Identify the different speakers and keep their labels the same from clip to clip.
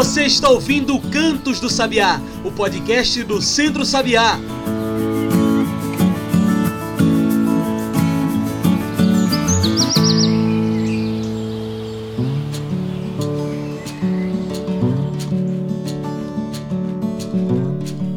Speaker 1: Você está ouvindo Cantos do Sabiá, o podcast do Centro Sabiá.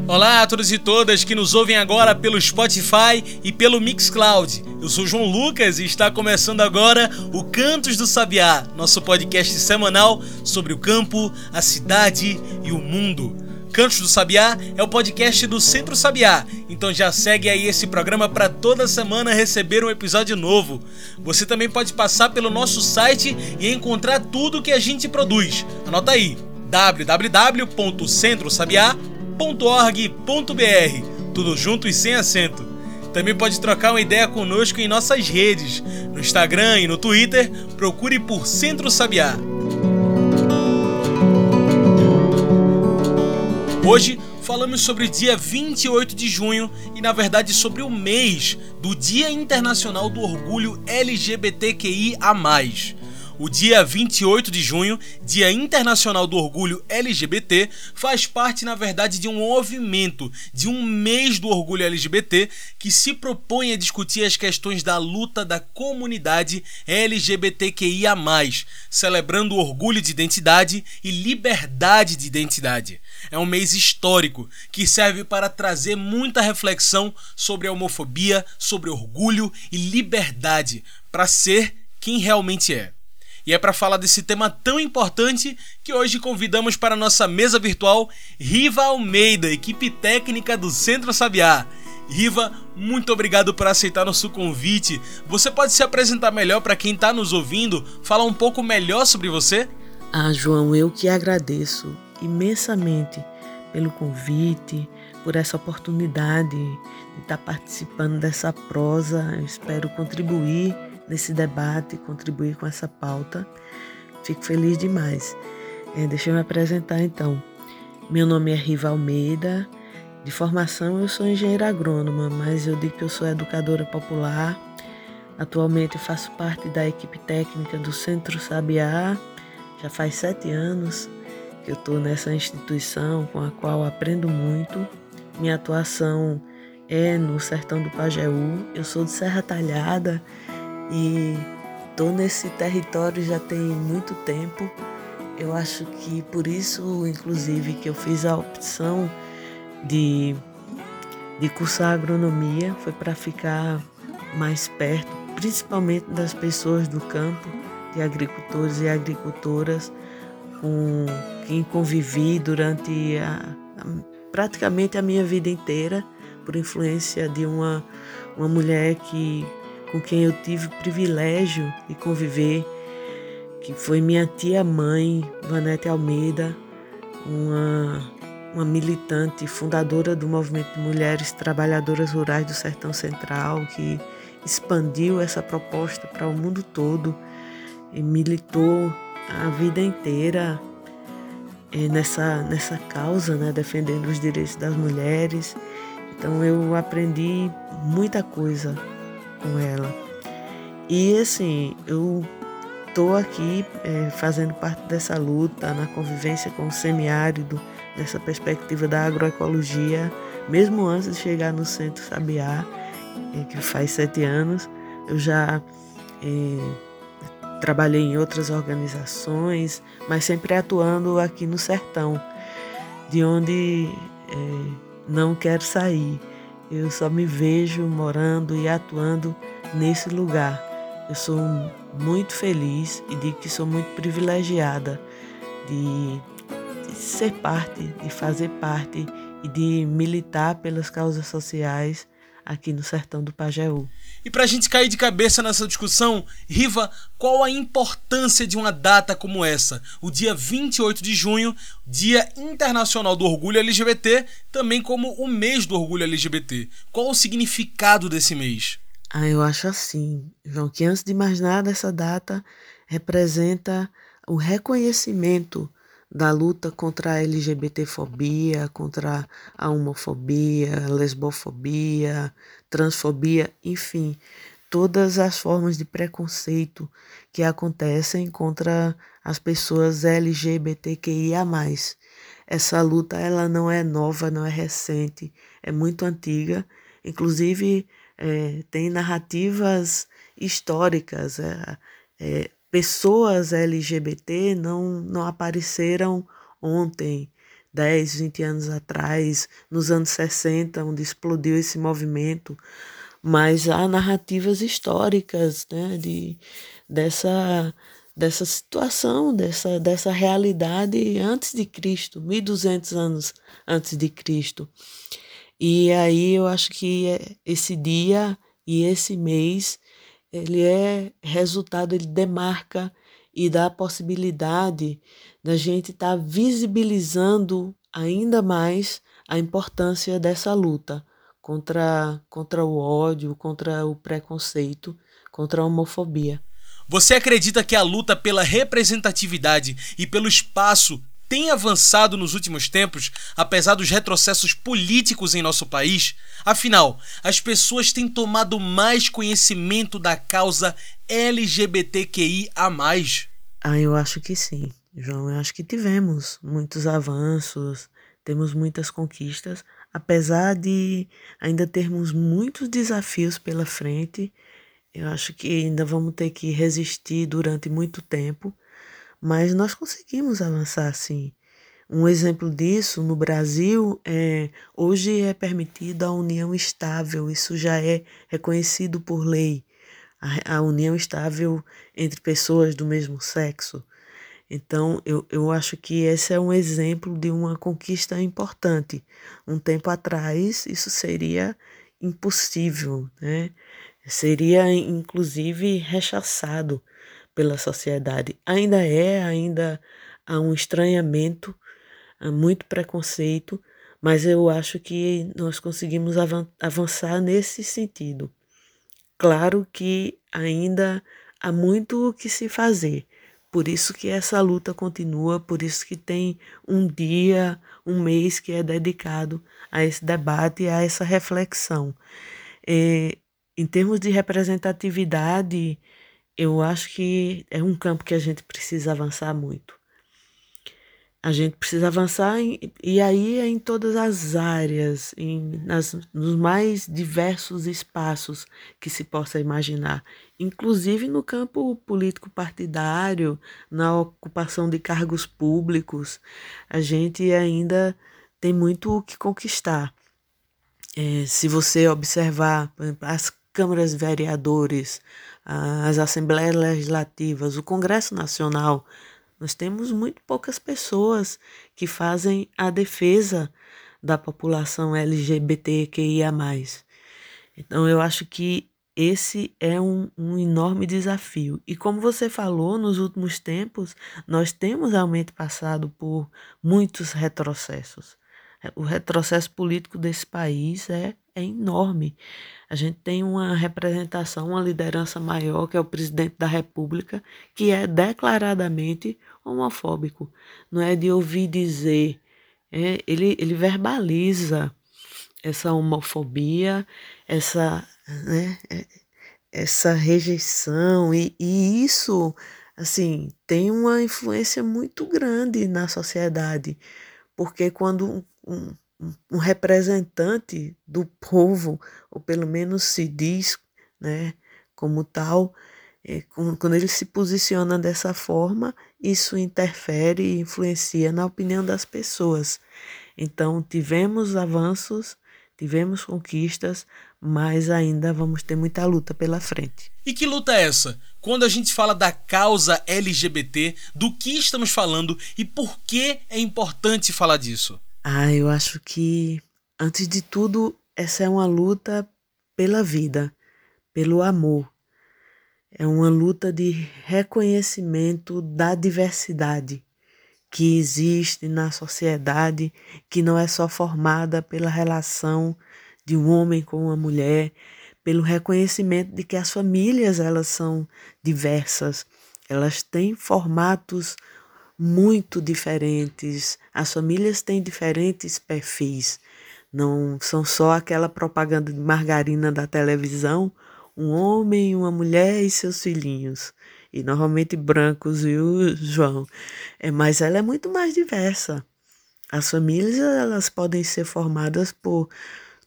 Speaker 1: Olá a todos e todas que nos ouvem agora pelo Spotify e pelo Mixcloud. Eu sou João Lucas e está começando agora o Cantos do Sabiá, nosso podcast semanal sobre o campo, a cidade e o mundo. Cantos do Sabiá é o podcast do Centro Sabiá, então já segue aí esse programa para toda semana receber um episódio novo. Você também pode passar pelo nosso site e encontrar tudo que a gente produz. Anota aí www.centrosabiá.com www.org.br, tudo junto e sem acento. Também pode trocar uma ideia conosco em nossas redes, no Instagram e no Twitter, procure por Centro Sabiá. Hoje falamos sobre o dia 28 de junho e, na verdade, sobre o mês do Dia Internacional do Orgulho LGBTQIA. O dia 28 de junho, Dia Internacional do Orgulho LGBT, faz parte, na verdade, de um movimento, de um mês do orgulho LGBT que se propõe a discutir as questões da luta da comunidade LGBTQIA, celebrando o orgulho de identidade e liberdade de identidade. É um mês histórico que serve para trazer muita reflexão sobre a homofobia, sobre orgulho e liberdade para ser quem realmente é. E é para falar desse tema tão importante que hoje convidamos para nossa mesa virtual Riva Almeida, equipe técnica do Centro Sabiá. Riva, muito obrigado por aceitar nosso convite. Você pode se apresentar melhor para quem está nos ouvindo, falar um pouco melhor sobre você?
Speaker 2: Ah, João, eu que agradeço imensamente pelo convite, por essa oportunidade de estar participando dessa prosa. Eu espero contribuir nesse debate, contribuir com essa pauta. Fico feliz demais. É, deixa eu me apresentar então. Meu nome é Riva Almeida. De formação eu sou engenheira agrônoma, mas eu digo que eu sou educadora popular. Atualmente faço parte da equipe técnica do Centro Sabiá. Já faz sete anos que eu estou nessa instituição com a qual aprendo muito. Minha atuação é no sertão do Pajeú. Eu sou de Serra Talhada, e tô nesse território já tem muito tempo. Eu acho que por isso, inclusive, que eu fiz a opção de, de cursar agronomia, foi para ficar mais perto, principalmente das pessoas do campo, de agricultores e agricultoras, com quem convivi durante a, a, praticamente a minha vida inteira, por influência de uma, uma mulher que com quem eu tive o privilégio de conviver, que foi minha tia-mãe, Vanete Almeida, uma, uma militante fundadora do Movimento de Mulheres Trabalhadoras Rurais do Sertão Central, que expandiu essa proposta para o mundo todo e militou a vida inteira eh, nessa, nessa causa, né, defendendo os direitos das mulheres. Então eu aprendi muita coisa com ela. E assim, eu estou aqui é, fazendo parte dessa luta na convivência com o semiárido, nessa perspectiva da agroecologia, mesmo antes de chegar no Centro Sabiá, é, que faz sete anos, eu já é, trabalhei em outras organizações, mas sempre atuando aqui no sertão, de onde é, não quero sair. Eu só me vejo morando e atuando nesse lugar. Eu sou muito feliz e digo que sou muito privilegiada de, de ser parte, de fazer parte e de militar pelas causas sociais aqui no sertão do Pajeú.
Speaker 1: E para a gente cair de cabeça nessa discussão, Riva, qual a importância de uma data como essa? O dia 28 de junho, Dia Internacional do Orgulho LGBT, também como o mês do orgulho LGBT. Qual o significado desse mês?
Speaker 2: Ah, eu acho assim, João, que antes de mais nada, essa data representa o reconhecimento da luta contra a LGBTfobia, contra a homofobia, lesbofobia, transfobia, enfim, todas as formas de preconceito que acontecem contra as pessoas LGBTQIA+. Essa luta ela não é nova, não é recente, é muito antiga. Inclusive é, tem narrativas históricas. É, é, pessoas LGBT não, não apareceram ontem, 10, 20 anos atrás, nos anos 60, onde explodiu esse movimento, mas há narrativas históricas né, de, dessa, dessa situação, dessa, dessa realidade antes de Cristo, 1200 anos antes de Cristo. E aí eu acho que esse dia e esse mês ele é resultado, ele demarca e dá a possibilidade da gente estar tá visibilizando ainda mais a importância dessa luta contra, contra o ódio, contra o preconceito, contra a homofobia.
Speaker 1: Você acredita que a luta pela representatividade e pelo espaço tem avançado nos últimos tempos, apesar dos retrocessos políticos em nosso país? Afinal, as pessoas têm tomado mais conhecimento da causa LGBTQIA.
Speaker 2: Ah, eu acho que sim, João. Eu acho que tivemos muitos avanços, temos muitas conquistas, apesar de ainda termos muitos desafios pela frente. Eu acho que ainda vamos ter que resistir durante muito tempo mas nós conseguimos avançar sim. Um exemplo disso no Brasil é hoje é permitida a união estável, isso já é reconhecido por lei, a, a união estável entre pessoas do mesmo sexo. Então, eu, eu acho que esse é um exemplo de uma conquista importante. Um tempo atrás, isso seria impossível, né? Seria, inclusive, rechaçado pela sociedade. Ainda é, ainda há um estranhamento, há muito preconceito, mas eu acho que nós conseguimos avançar nesse sentido. Claro que ainda há muito o que se fazer. Por isso que essa luta continua, por isso que tem um dia, um mês que é dedicado a esse debate, a essa reflexão. É, em termos de representatividade, eu acho que é um campo que a gente precisa avançar muito. A gente precisa avançar em, e aí é em todas as áreas, em, nas, nos mais diversos espaços que se possa imaginar, inclusive no campo político partidário, na ocupação de cargos públicos, a gente ainda tem muito o que conquistar. É, se você observar as câmaras vereadores, as assembleias legislativas, o Congresso Nacional, nós temos muito poucas pessoas que fazem a defesa da população LGBTQIA. Então, eu acho que esse é um, um, enorme desafio. E como você falou, nos últimos tempos, nós temos realmente passado por muitos retrocessos. O retrocesso político desse país é, é enorme. A gente tem uma representação, uma liderança maior, que é o presidente da República, que é declaradamente homofóbico. Não é de ouvir dizer, é, ele, ele verbaliza essa homofobia, essa, né, é, essa rejeição, e, e isso assim tem uma influência muito grande na sociedade, porque quando um, um representante do povo, ou pelo menos se diz né, como tal, é, quando ele se posiciona dessa forma, isso interfere e influencia na opinião das pessoas. Então, tivemos avanços, tivemos conquistas, mas ainda vamos ter muita luta pela frente.
Speaker 1: E que luta é essa? Quando a gente fala da causa LGBT, do que estamos falando e por que é importante falar disso?
Speaker 2: Ah, eu acho que, antes de tudo, essa é uma luta pela vida, pelo amor. É uma luta de reconhecimento da diversidade que existe na sociedade, que não é só formada pela relação de um homem com uma mulher, pelo reconhecimento de que as famílias elas são diversas, elas têm formatos muito diferentes. As famílias têm diferentes perfis. Não são só aquela propaganda de margarina da televisão um homem, uma mulher e seus filhinhos. E normalmente brancos, viu, João? É, mas ela é muito mais diversa. As famílias elas podem ser formadas por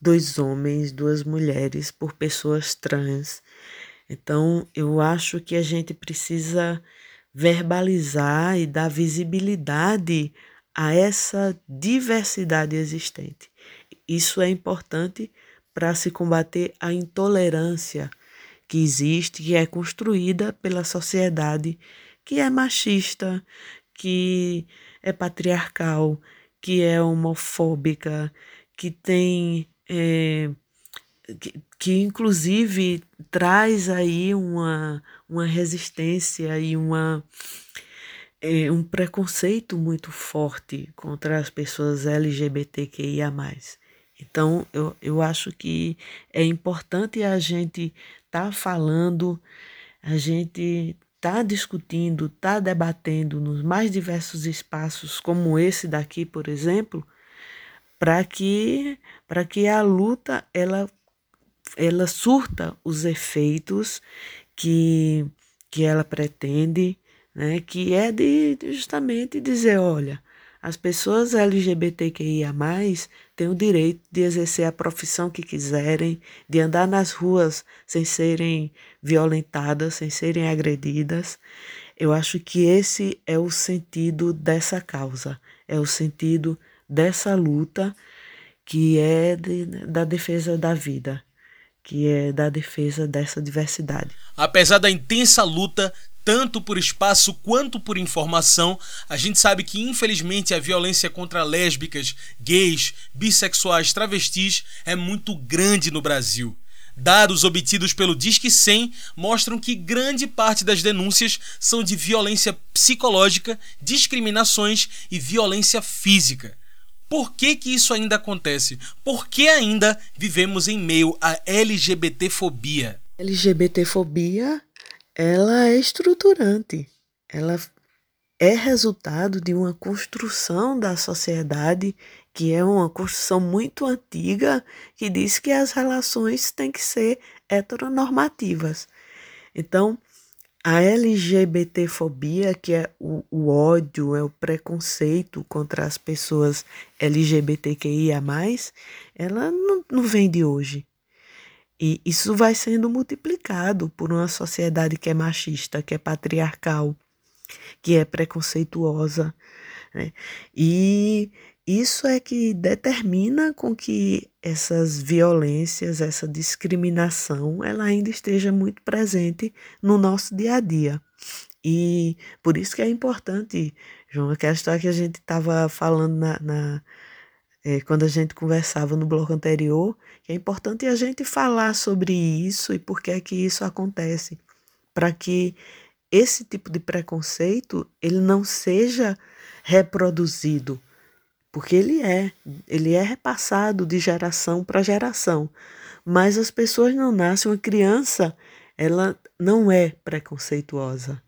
Speaker 2: dois homens, duas mulheres, por pessoas trans. Então, eu acho que a gente precisa verbalizar e dar visibilidade a essa diversidade existente. Isso é importante para se combater a intolerância que existe, que é construída pela sociedade que é machista, que é patriarcal, que é homofóbica, que tem. É, que, que inclusive traz aí uma, uma resistência e uma, é, um preconceito muito forte contra as pessoas LGBTQIA. Então, eu, eu acho que é importante a gente estar tá falando, a gente tá discutindo, tá debatendo nos mais diversos espaços, como esse daqui, por exemplo, para que que a luta ela ela surta os efeitos que que ela pretende, né, que é de justamente dizer, olha, as pessoas LGBTQIA+, têm o direito de exercer a profissão que quiserem, de andar nas ruas sem serem violentadas, sem serem agredidas. Eu acho que esse é o sentido dessa causa, é o sentido dessa luta que é de, da defesa da vida, que é da defesa dessa diversidade.
Speaker 1: Apesar da intensa luta, tanto por espaço quanto por informação, a gente sabe que infelizmente a violência contra lésbicas, gays, bissexuais, travestis é muito grande no Brasil. Dados obtidos pelo Disque 100 mostram que grande parte das denúncias são de violência psicológica, discriminações e violência física. Por que, que isso ainda acontece? Por que ainda vivemos em meio à LGBTfobia?
Speaker 2: LGBTfobia ela é estruturante, ela é resultado de uma construção da sociedade que é uma construção muito antiga que diz que as relações têm que ser heteronormativas. Então, a LGBTfobia, que é o, o ódio, é o preconceito contra as pessoas LGBTQIA, ela não, não vem de hoje. E isso vai sendo multiplicado por uma sociedade que é machista, que é patriarcal, que é preconceituosa. Né? E isso é que determina com que essas violências, essa discriminação, ela ainda esteja muito presente no nosso dia a dia. E por isso que é importante, João, aquela história que a gente estava falando na, na é, quando a gente conversava no bloco anterior, é importante a gente falar sobre isso e por que é que isso acontece, para que esse tipo de preconceito ele não seja reproduzido, porque ele é, ele é repassado de geração para geração, mas as pessoas não nascem, uma criança, ela não é preconceituosa,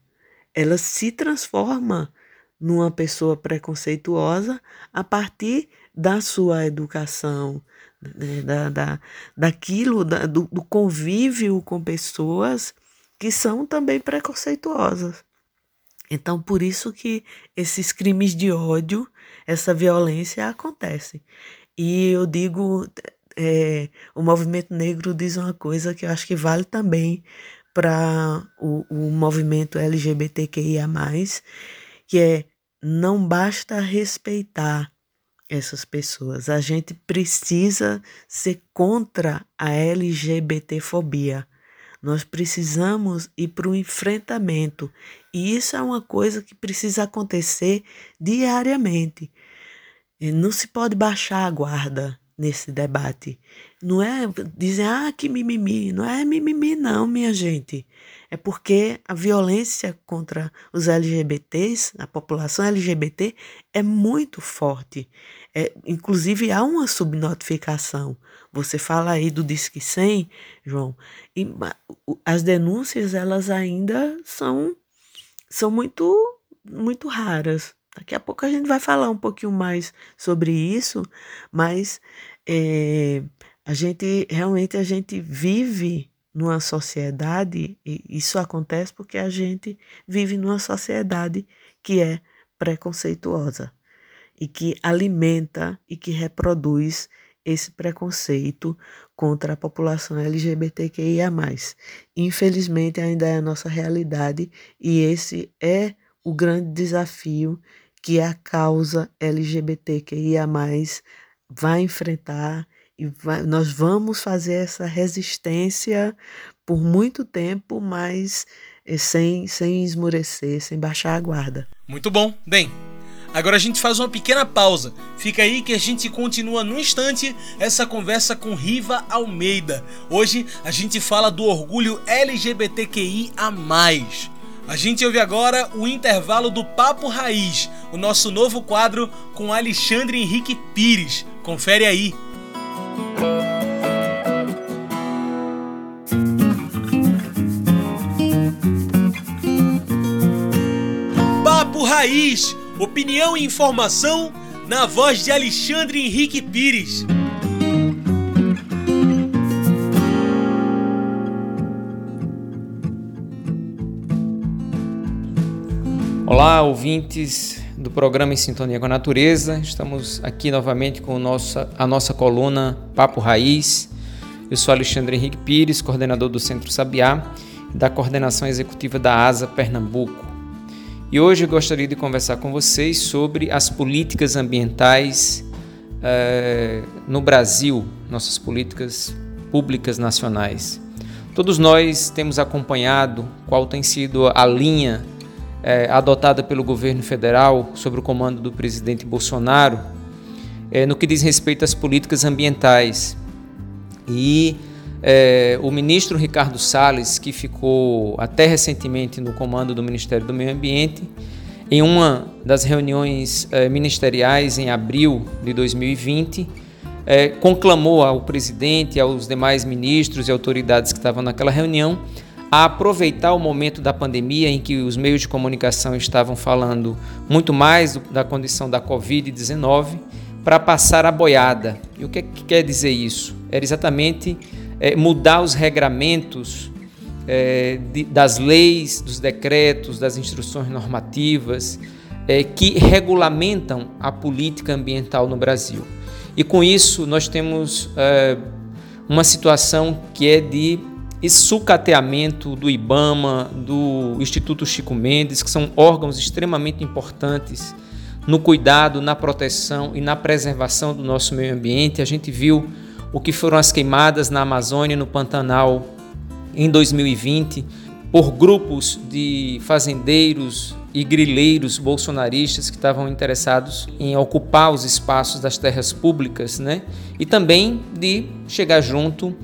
Speaker 2: ela se transforma numa pessoa preconceituosa a partir da sua educação, né, da, da, daquilo, da, do, do convívio com pessoas que são também preconceituosas. Então, por isso que esses crimes de ódio, essa violência acontece. E eu digo, é, o movimento negro diz uma coisa que eu acho que vale também para o, o movimento LGBTQIA, que é não basta respeitar essas pessoas. A gente precisa ser contra a LGBTfobia. Nós precisamos ir para o enfrentamento. E isso é uma coisa que precisa acontecer diariamente. Não se pode baixar a guarda nesse debate. Não é dizer, ah, que mimimi. Não é mimimi, não, minha gente. É porque a violência contra os LGBTs, a população LGBT, é muito forte. É, inclusive, há uma subnotificação. Você fala aí do Disque 100, João, e as denúncias, elas ainda são, são muito, muito raras. Daqui a pouco a gente vai falar um pouquinho mais sobre isso, mas é, a gente realmente a gente vive numa sociedade, e isso acontece porque a gente vive numa sociedade que é preconceituosa e que alimenta e que reproduz esse preconceito contra a população LGBTQIA. Infelizmente, ainda é a nossa realidade e esse é o grande desafio que a causa LGBTQIA vai enfrentar e vai, nós vamos fazer essa resistência por muito tempo, mas eh, sem, sem esmorecer, sem baixar a guarda.
Speaker 1: Muito bom. Bem, Agora a gente faz uma pequena pausa. Fica aí que a gente continua no instante essa conversa com Riva Almeida. Hoje a gente fala do orgulho LGBTQI a mais. A gente ouve agora o intervalo do Papo Raiz, o nosso novo quadro com Alexandre Henrique Pires. Confere aí. Papo Raiz Opinião e informação na voz de Alexandre Henrique Pires.
Speaker 3: Olá, ouvintes do programa Em Sintonia com a Natureza. Estamos aqui novamente com nossa, a nossa coluna Papo Raiz. Eu sou Alexandre Henrique Pires, coordenador do Centro Sabiá da coordenação executiva da ASA Pernambuco. E hoje eu gostaria de conversar com vocês sobre as políticas ambientais eh, no Brasil, nossas políticas públicas nacionais. Todos nós temos acompanhado qual tem sido a linha eh, adotada pelo governo federal sob o comando do presidente Bolsonaro eh, no que diz respeito às políticas ambientais. E é, o ministro Ricardo Salles, que ficou até recentemente no comando do Ministério do Meio Ambiente, em uma das reuniões é, ministeriais em abril de 2020, é, conclamou ao presidente aos demais ministros e autoridades que estavam naquela reunião a aproveitar o momento da pandemia em que os meios de comunicação estavam falando muito mais da condição da Covid-19 para passar a boiada. E o que, que quer dizer isso? Era exatamente é, mudar os regramentos é, de, das leis, dos decretos, das instruções normativas é, que regulamentam a política ambiental no Brasil. E com isso nós temos é, uma situação que é de sucateamento do IBAMA, do Instituto Chico Mendes, que são órgãos extremamente importantes no cuidado, na proteção e na preservação do nosso meio ambiente. A gente viu o que foram as queimadas na Amazônia, no Pantanal, em 2020, por grupos de fazendeiros e grileiros bolsonaristas que estavam interessados em ocupar os espaços das terras públicas, né? E também de chegar junto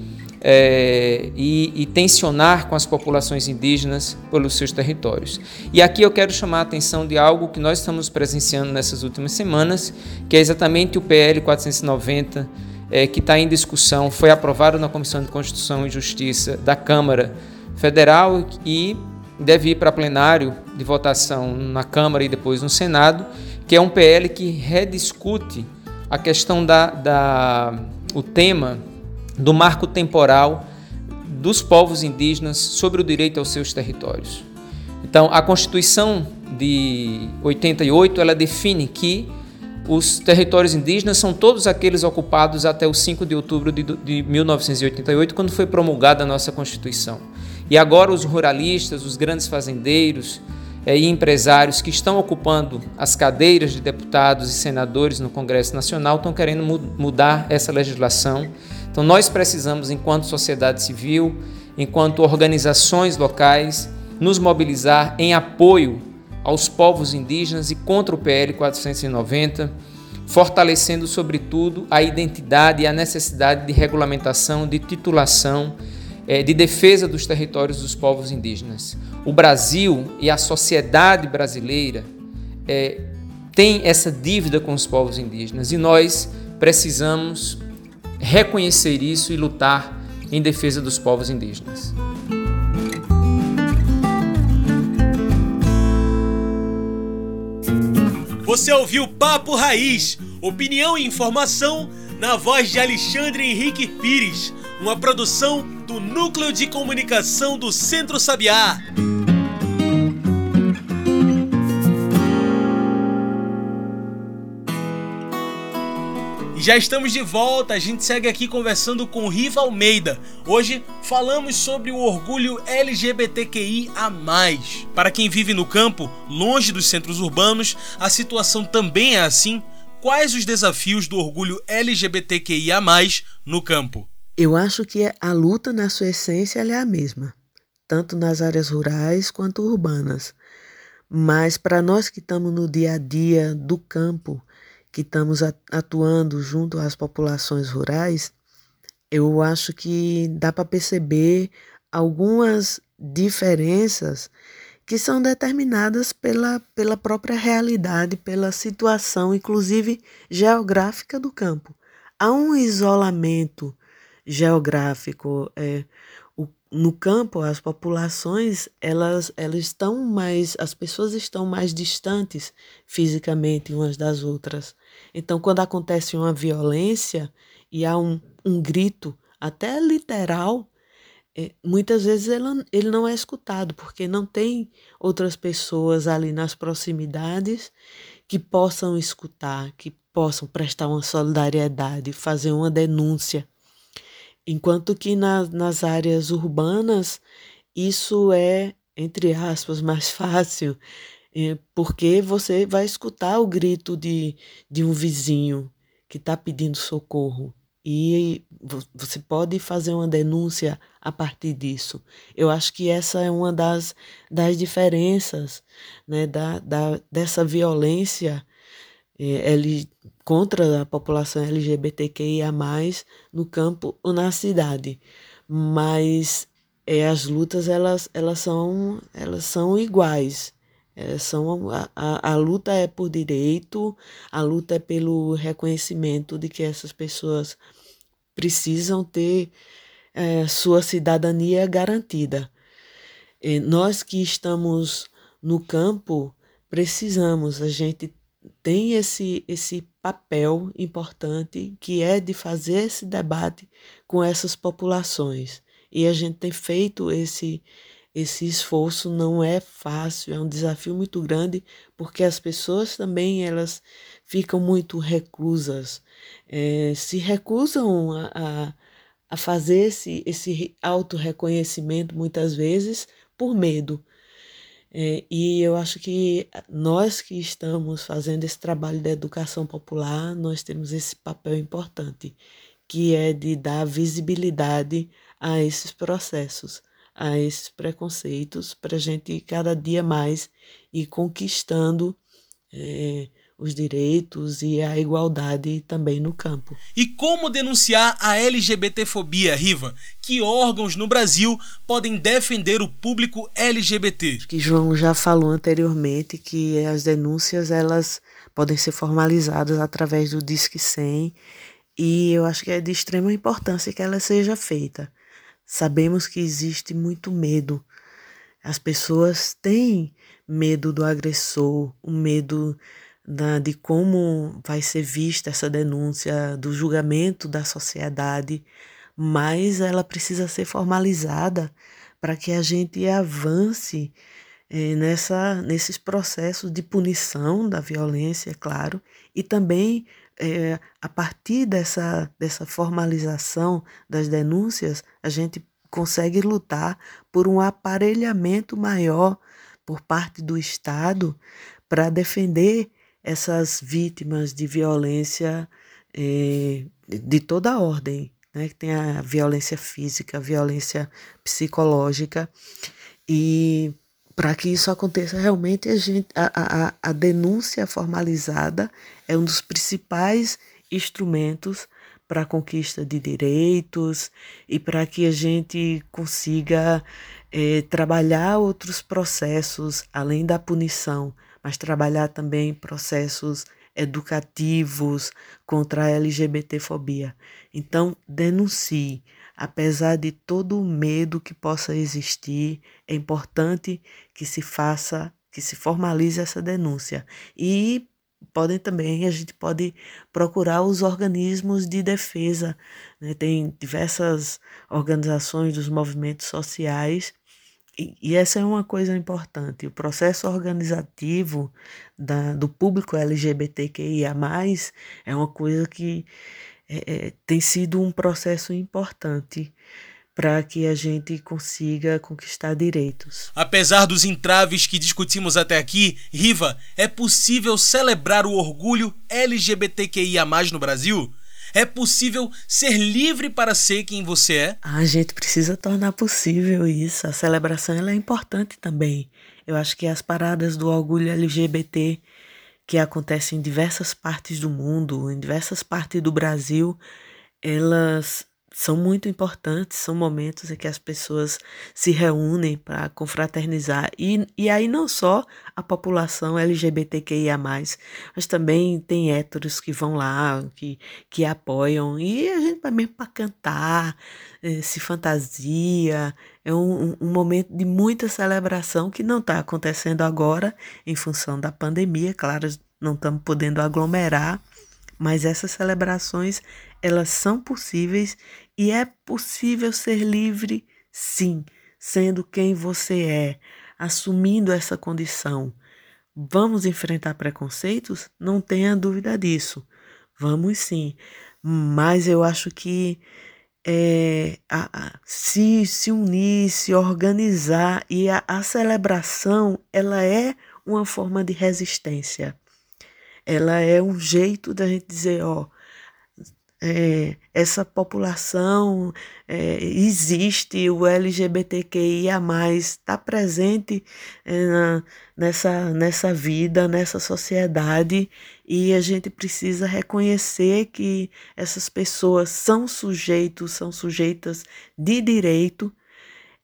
Speaker 3: é, e, e, tensionar com as populações indígenas pelos seus territórios. E aqui eu quero chamar a atenção de algo que nós estamos presenciando nessas últimas semanas, que é exatamente o PL 490 é, que está em discussão, foi aprovado na Comissão de Constituição e Justiça da Câmara Federal e deve ir para plenário de votação na Câmara e depois no Senado, que é um PL que rediscute a questão da, da o tema do marco temporal dos povos indígenas sobre o direito aos seus territórios. Então, a Constituição de 88 ela define que os territórios indígenas são todos aqueles ocupados até o 5 de outubro de, de 1988, quando foi promulgada a nossa Constituição. E agora os ruralistas, os grandes fazendeiros é, e empresários que estão ocupando as cadeiras de deputados e senadores no Congresso Nacional estão querendo mudar essa legislação. Então nós precisamos, enquanto sociedade civil, enquanto organizações locais, nos mobilizar em apoio aos povos indígenas e contra o PL 490, fortalecendo, sobretudo, a identidade e a necessidade de regulamentação, de titulação, eh, de defesa dos territórios dos povos indígenas. O Brasil e a sociedade brasileira é, tem essa dívida com os povos indígenas e nós precisamos reconhecer isso e lutar em defesa dos povos indígenas.
Speaker 1: Você ouviu Papo Raiz, opinião e informação na voz de Alexandre Henrique Pires. uma produção do Núcleo de Comunicação do Centro Sabiá. Já estamos de volta, a gente segue aqui conversando com Riva Almeida. Hoje falamos sobre o orgulho LGBTQI a mais. Para quem vive no campo, longe dos centros urbanos, a situação também é assim. Quais os desafios do orgulho LGBTQI a mais no campo?
Speaker 2: Eu acho que a luta na sua essência é a mesma, tanto nas áreas rurais quanto urbanas. Mas para nós que estamos no dia a dia do campo, que estamos atuando junto às populações rurais, eu acho que dá para perceber algumas diferenças que são determinadas pela, pela própria realidade, pela situação, inclusive geográfica do campo. Há um isolamento geográfico. É, no campo, as populações elas, elas estão mais, as pessoas estão mais distantes fisicamente umas das outras. Então, quando acontece uma violência e há um, um grito, até literal, é, muitas vezes ele, ele não é escutado, porque não tem outras pessoas ali nas proximidades que possam escutar, que possam prestar uma solidariedade, fazer uma denúncia. Enquanto que na, nas áreas urbanas isso é, entre aspas, mais fácil, é, porque você vai escutar o grito de, de um vizinho que está pedindo socorro e você pode fazer uma denúncia a partir disso. Eu acho que essa é uma das, das diferenças né, da, da, dessa violência L, contra a população LGBTQIA, no campo ou na cidade. Mas é, as lutas elas, elas, são, elas são iguais. É, são a, a, a, luta é por direito, a luta é pelo reconhecimento de que essas pessoas precisam ter é, sua cidadania garantida. E nós que estamos no campo precisamos, a gente tem esse, esse papel importante que é de fazer esse debate com essas populações. E a gente tem feito esse, esse esforço não é fácil, é um desafio muito grande, porque as pessoas também elas ficam muito reclusas, é, se recusam a, a, a fazer esse, esse auto-reconhecimento muitas vezes por medo. É, e eu acho que nós que estamos fazendo esse trabalho da educação popular, nós temos esse papel importante, que é de dar visibilidade a esses processos a esses preconceitos para a gente cada dia mais ir conquistando é, os direitos e a igualdade também no campo.
Speaker 1: E como denunciar a LGBTfobia, Riva? Que órgãos no Brasil podem defender o público LGBT?
Speaker 2: Que João já falou anteriormente que as denúncias elas podem ser formalizadas através do Disque 100 e eu acho que é de extrema importância que ela seja feita. Sabemos que existe muito medo. As pessoas têm medo do agressor, o medo da, de como vai ser vista essa denúncia, do julgamento da sociedade, mas ela precisa ser formalizada para que a gente avance é, nessa, nesses processos de punição da violência, é claro, e também é, a partir dessa, dessa formalização das denúncias, a gente consegue lutar por um aparelhamento maior por parte do Estado para defender essas vítimas de violência é, de toda ordem, né? que tem a violência física, a violência psicológica, e para que isso aconteça realmente, a, gente, a, a, a denúncia formalizada é um dos principais instrumentos para a conquista de direitos e para que a gente consiga é, trabalhar outros processos além da punição, mas trabalhar também processos educativos contra a LGBTfobia. Então, denuncie. Apesar de todo o medo que possa existir, é importante que se faça, que se formalize essa denúncia. E podem também, a gente pode procurar os organismos de defesa. Né? Tem diversas organizações dos movimentos sociais e, essa é uma coisa importante. O processo organizativo da, do público LGBTQIA, é uma coisa que é, é, tem sido um processo importante para que a gente consiga conquistar direitos.
Speaker 1: Apesar dos entraves que discutimos até aqui, Riva, é possível celebrar o orgulho LGBTQIA no Brasil? É possível ser livre para ser quem você é?
Speaker 2: A gente precisa tornar possível isso. A celebração ela é importante também. Eu acho que as paradas do orgulho LGBT que acontecem em diversas partes do mundo, em diversas partes do Brasil, elas são muito importantes, são momentos em que as pessoas se reúnem para confraternizar. E, e aí não só a população LGBTQIA, mas também tem héteros que vão lá, que, que apoiam, e a gente vai mesmo para cantar, eh, se fantasia. É um, um momento de muita celebração que não está acontecendo agora em função da pandemia, claro, não estamos podendo aglomerar mas essas celebrações, elas são possíveis e é possível ser livre, sim, sendo quem você é, assumindo essa condição. Vamos enfrentar preconceitos? Não tenha dúvida disso. Vamos sim. Mas eu acho que é, a, a, se, se unir, se organizar e a, a celebração ela é uma forma de resistência ela é um jeito da gente dizer, ó, é, essa população é, existe, o LGBTQIA, está presente é, na, nessa, nessa vida, nessa sociedade, e a gente precisa reconhecer que essas pessoas são sujeitos, são sujeitas de direito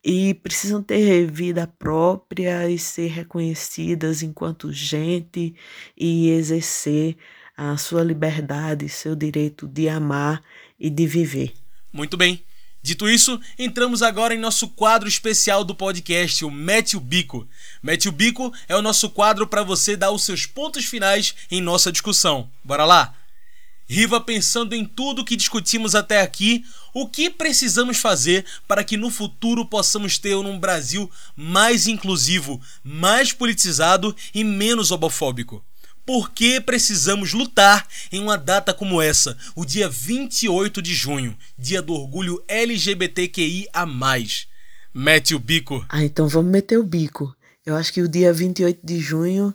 Speaker 2: e precisam ter vida própria e ser reconhecidas enquanto gente e exercer a sua liberdade, seu direito de amar e de viver.
Speaker 1: Muito bem. Dito isso, entramos agora em nosso quadro especial do podcast, o Mete o Bico. Mete o Bico é o nosso quadro para você dar os seus pontos finais em nossa discussão. Bora lá? Riva, pensando em tudo que discutimos até aqui, o que precisamos fazer para que no futuro possamos ter um Brasil mais inclusivo, mais politizado e menos homofóbico? Por que precisamos lutar em uma data como essa, o dia 28 de junho, dia do orgulho LGBTQIA? Mete o bico.
Speaker 2: Ah, então vamos meter o bico. Eu acho que o dia 28 de junho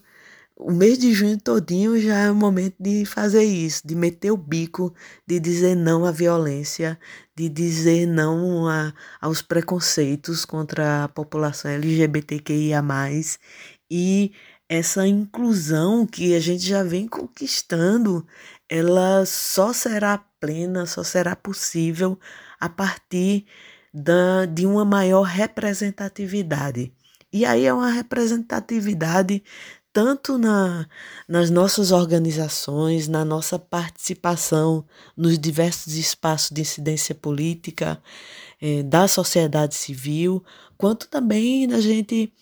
Speaker 2: o mês de junho todinho já é o momento de fazer isso, de meter o bico, de dizer não à violência, de dizer não a, aos preconceitos contra a população LGBTQIA+, e essa inclusão que a gente já vem conquistando, ela só será plena, só será possível a partir da, de uma maior representatividade. E aí é uma representatividade tanto na, nas nossas organizações, na nossa participação nos diversos espaços de incidência política eh, da sociedade civil, quanto também na gente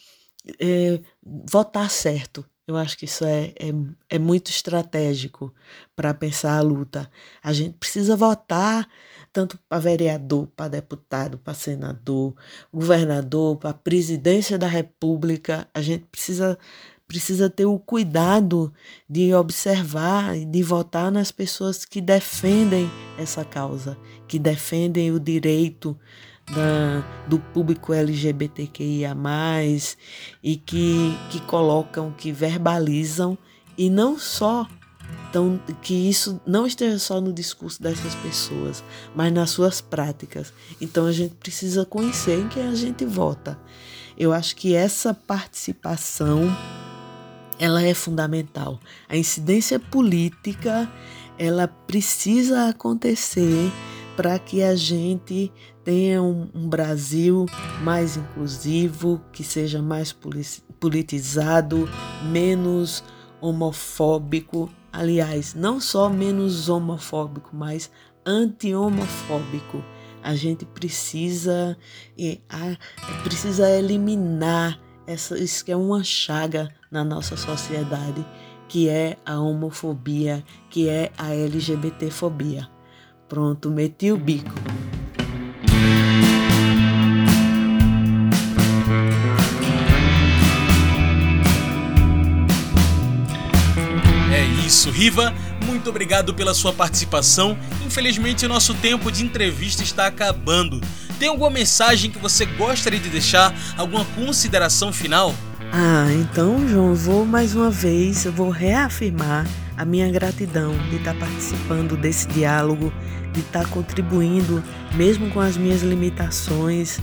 Speaker 2: eh, votar certo. Eu acho que isso é, é, é muito estratégico para pensar a luta. A gente precisa votar tanto para vereador, para deputado, para senador, governador, para presidência da República. A gente precisa precisa ter o cuidado de observar e de votar nas pessoas que defendem essa causa, que defendem o direito da, do público LGBTQIA, e que, que colocam, que verbalizam, e não só então, que isso não esteja só no discurso dessas pessoas, mas nas suas práticas. Então, a gente precisa conhecer em quem a gente vota. Eu acho que essa participação ela é fundamental. A incidência política, ela precisa acontecer para que a gente tenha um, um, Brasil mais inclusivo, que seja mais politizado, menos homofóbico. Aliás, não só menos homofóbico, mas anti-homofóbico. A gente precisa, precisa eliminar essa, isso que é uma chaga na nossa sociedade, que é a homofobia, que é a LGBTfobia. Pronto, meti o bico.
Speaker 1: É isso, Riva. Muito obrigado pela sua participação. Infelizmente, nosso tempo de entrevista está acabando. Tem alguma mensagem que você gostaria de deixar? Alguma consideração final?
Speaker 2: Ah, então, João, vou mais uma vez, vou reafirmar a minha gratidão de estar participando desse diálogo, de estar contribuindo, mesmo com as minhas limitações,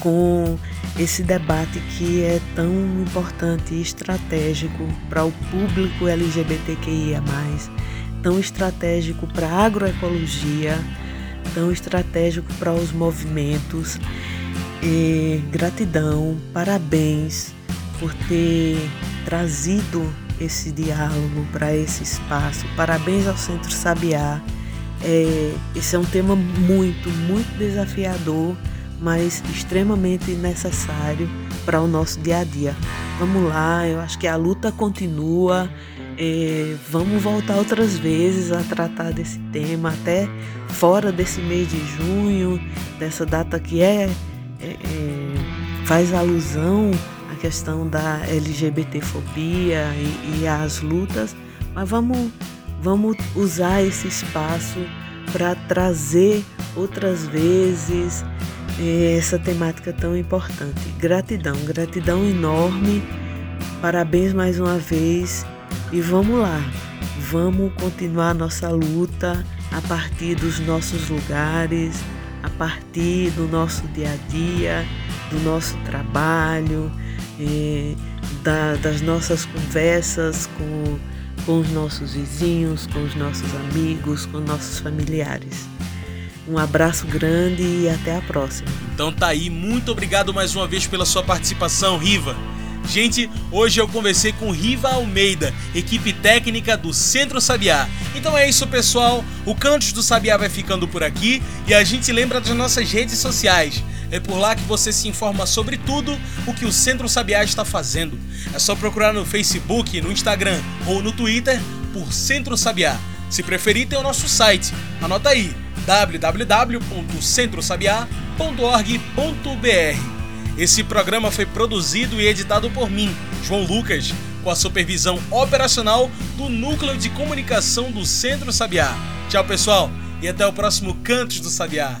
Speaker 2: com esse debate que é tão importante e estratégico para o público LGBTQIA, tão estratégico para a agroecologia, tão estratégico para os movimentos. E gratidão, parabéns por ter trazido esse diálogo para esse espaço. Parabéns ao Centro Sabiá. É, esse é um tema muito, muito desafiador, mas extremamente necessário para o nosso dia a dia. Vamos lá, eu acho que a luta continua. É, vamos voltar outras vezes a tratar desse tema, até fora desse mês de junho, dessa data que é, é, é faz alusão questão da LGBTfobia e, e as lutas, mas vamos, vamos usar esse espaço para trazer outras vezes é, essa temática tão importante. Gratidão, gratidão enorme. Parabéns mais uma vez e vamos lá, vamos continuar nossa luta a partir dos nossos lugares, a partir do nosso dia a dia, do nosso trabalho, da, das nossas conversas com, com os nossos vizinhos, com os nossos amigos, com nossos familiares. Um abraço grande e até a próxima.
Speaker 1: Então tá aí, muito obrigado mais uma vez pela sua participação, Riva. Gente, hoje eu conversei com Riva Almeida, equipe técnica do Centro Sabiá. Então é isso, pessoal. O Cantos do Sabiá vai ficando por aqui e a gente lembra das nossas redes sociais. É por lá que você se informa sobre tudo o que o Centro Sabiá está fazendo. É só procurar no Facebook, no Instagram ou no Twitter por Centro Sabiá. Se preferir, tem o nosso site. Anota aí: www.centrosabiá.org.br. Esse programa foi produzido e editado por mim, João Lucas, com a supervisão operacional do Núcleo de Comunicação do Centro Sabiá. Tchau, pessoal, e até o próximo Cantos do Sabiá.